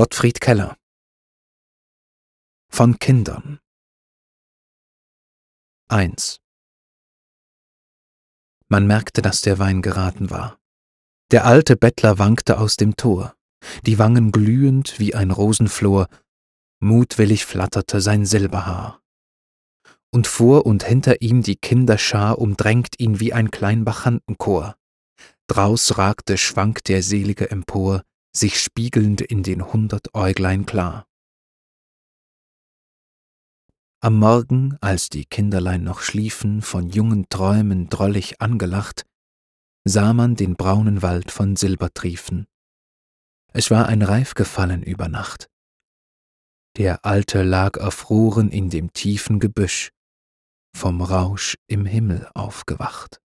Gottfried Keller Von Kindern 1 Man merkte, dass der Wein geraten war. Der alte Bettler wankte aus dem Tor, die Wangen glühend wie ein Rosenflor, mutwillig flatterte sein Silberhaar. Und vor und hinter ihm die Kinderschar umdrängt ihn wie ein Kleinbachantenchor. Draus ragte schwank der Selige empor, sich spiegelnd in den hundert Äuglein klar. Am Morgen, als die Kinderlein noch schliefen, von jungen Träumen drollig angelacht, sah man den braunen Wald von Silber triefen. Es war ein Reif gefallen über Nacht. Der Alte lag erfroren in dem tiefen Gebüsch, vom Rausch im Himmel aufgewacht.